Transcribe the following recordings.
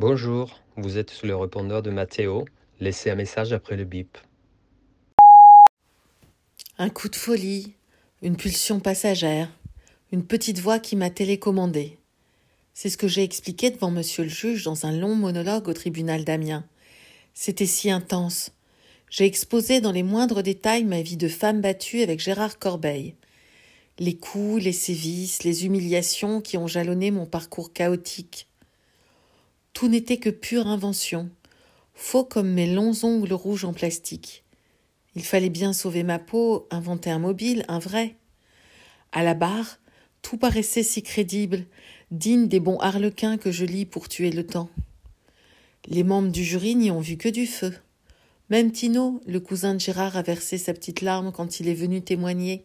Bonjour, vous êtes sur le répondeur de Mathéo. Laissez un message après le bip. Un coup de folie, une pulsion passagère, une petite voix qui m'a télécommandé. C'est ce que j'ai expliqué devant monsieur le juge dans un long monologue au tribunal d'Amiens. C'était si intense. J'ai exposé dans les moindres détails ma vie de femme battue avec Gérard Corbeil. Les coups, les sévices, les humiliations qui ont jalonné mon parcours chaotique. Tout n'était que pure invention, faux comme mes longs ongles rouges en plastique. Il fallait bien sauver ma peau, inventer un mobile, un vrai. À la barre, tout paraissait si crédible, digne des bons harlequins que je lis pour tuer le temps. Les membres du jury n'y ont vu que du feu. Même Tino, le cousin de Gérard, a versé sa petite larme quand il est venu témoigner.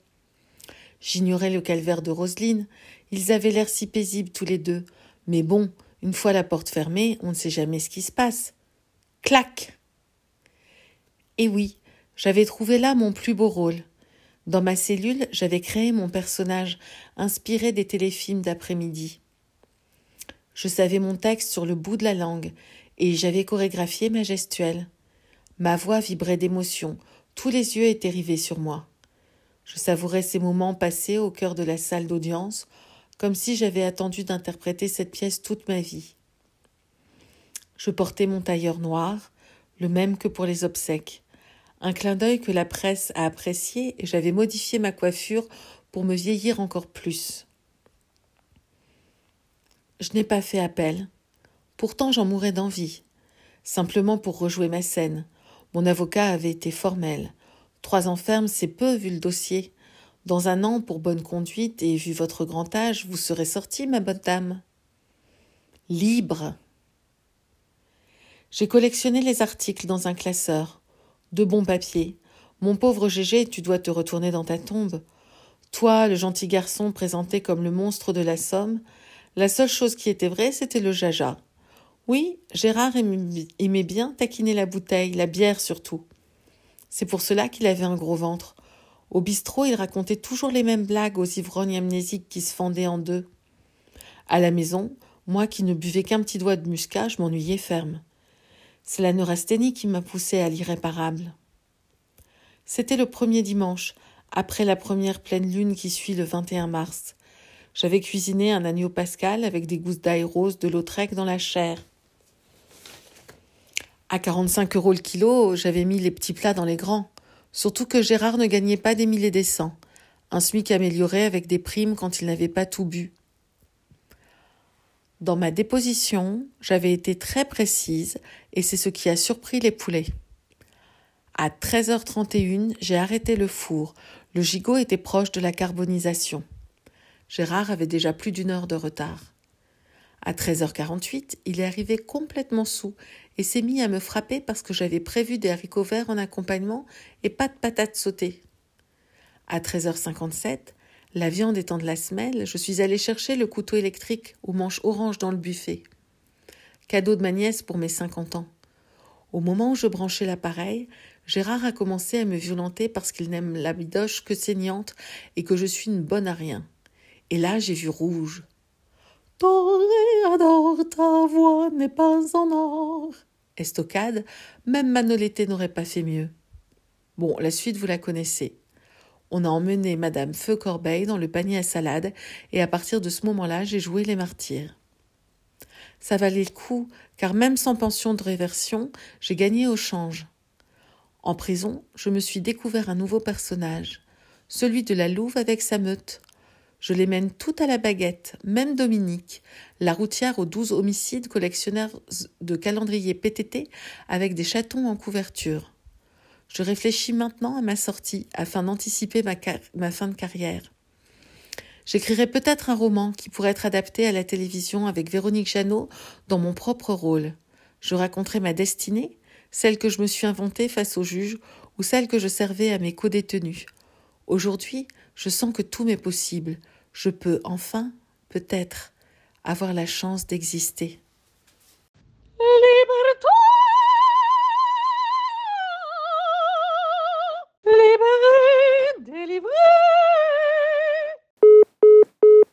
J'ignorais le calvaire de Roselyne. Ils avaient l'air si paisibles tous les deux. Mais bon, une fois la porte fermée, on ne sait jamais ce qui se passe. Clac Et oui, j'avais trouvé là mon plus beau rôle. Dans ma cellule, j'avais créé mon personnage, inspiré des téléfilms d'après-midi. Je savais mon texte sur le bout de la langue, et j'avais chorégraphié ma gestuelle. Ma voix vibrait d'émotion, tous les yeux étaient rivés sur moi. Je savourais ces moments passés au cœur de la salle d'audience, comme si j'avais attendu d'interpréter cette pièce toute ma vie. Je portais mon tailleur noir, le même que pour les obsèques. Un clin d'œil que la presse a apprécié et j'avais modifié ma coiffure pour me vieillir encore plus. Je n'ai pas fait appel. Pourtant j'en mourais d'envie. Simplement pour rejouer ma scène. Mon avocat avait été formel. Trois ans ferme, c'est peu vu le dossier. Dans un an, pour bonne conduite et vu votre grand âge, vous serez sortie, ma bonne dame. Libre. J'ai collectionné les articles dans un classeur. De bons papiers. Mon pauvre Gégé, tu dois te retourner dans ta tombe. Toi, le gentil garçon présenté comme le monstre de la Somme, la seule chose qui était vraie, c'était le jaja. Oui, Gérard aimait bien taquiner la bouteille, la bière surtout. C'est pour cela qu'il avait un gros ventre. Au bistrot, il racontait toujours les mêmes blagues aux ivrognes amnésiques qui se fendaient en deux. À la maison, moi qui ne buvais qu'un petit doigt de muscat, je m'ennuyais ferme. C'est la neurasthénie qui m'a poussé à l'irréparable. C'était le premier dimanche, après la première pleine lune qui suit le 21 mars. J'avais cuisiné un agneau pascal avec des gousses d'ail rose, de lautrec dans la chair. À 45 euros le kilo, j'avais mis les petits plats dans les grands. Surtout que Gérard ne gagnait pas des mille et des cents. Un SMIC amélioré avec des primes quand il n'avait pas tout bu. Dans ma déposition, j'avais été très précise et c'est ce qui a surpris les poulets. À 13h31, j'ai arrêté le four. Le gigot était proche de la carbonisation. Gérard avait déjà plus d'une heure de retard. À 13h48, il est arrivé complètement sous et s'est mis à me frapper parce que j'avais prévu des haricots verts en accompagnement et pas de patates sautées. À 13h57, la viande étant de la semelle, je suis allée chercher le couteau électrique aux manches orange dans le buffet. Cadeau de ma nièce pour mes 50 ans. Au moment où je branchais l'appareil, Gérard a commencé à me violenter parce qu'il n'aime la bidoche que saignante et que je suis une bonne à rien. Et là, j'ai vu rouge. Toréador, ta voix n'est pas en or. Estocade, même Manolete n'aurait pas fait mieux. Bon, la suite, vous la connaissez. On a emmené Madame Feu Corbeil dans le panier à salade, et à partir de ce moment-là, j'ai joué les martyrs. Ça valait le coup, car même sans pension de réversion, j'ai gagné au change. En prison, je me suis découvert un nouveau personnage, celui de la louve avec sa meute, je les mène toutes à la baguette, même Dominique, la routière aux douze homicides collectionneur de calendrier PTT avec des chatons en couverture. Je réfléchis maintenant à ma sortie afin d'anticiper ma, ma fin de carrière. J'écrirai peut-être un roman qui pourrait être adapté à la télévision avec Véronique Jeannot dans mon propre rôle. Je raconterai ma destinée, celle que je me suis inventée face au juge ou celle que je servais à mes co-détenus. Aujourd'hui, je sens que tout m'est possible. Je peux enfin, peut-être, avoir la chance d'exister.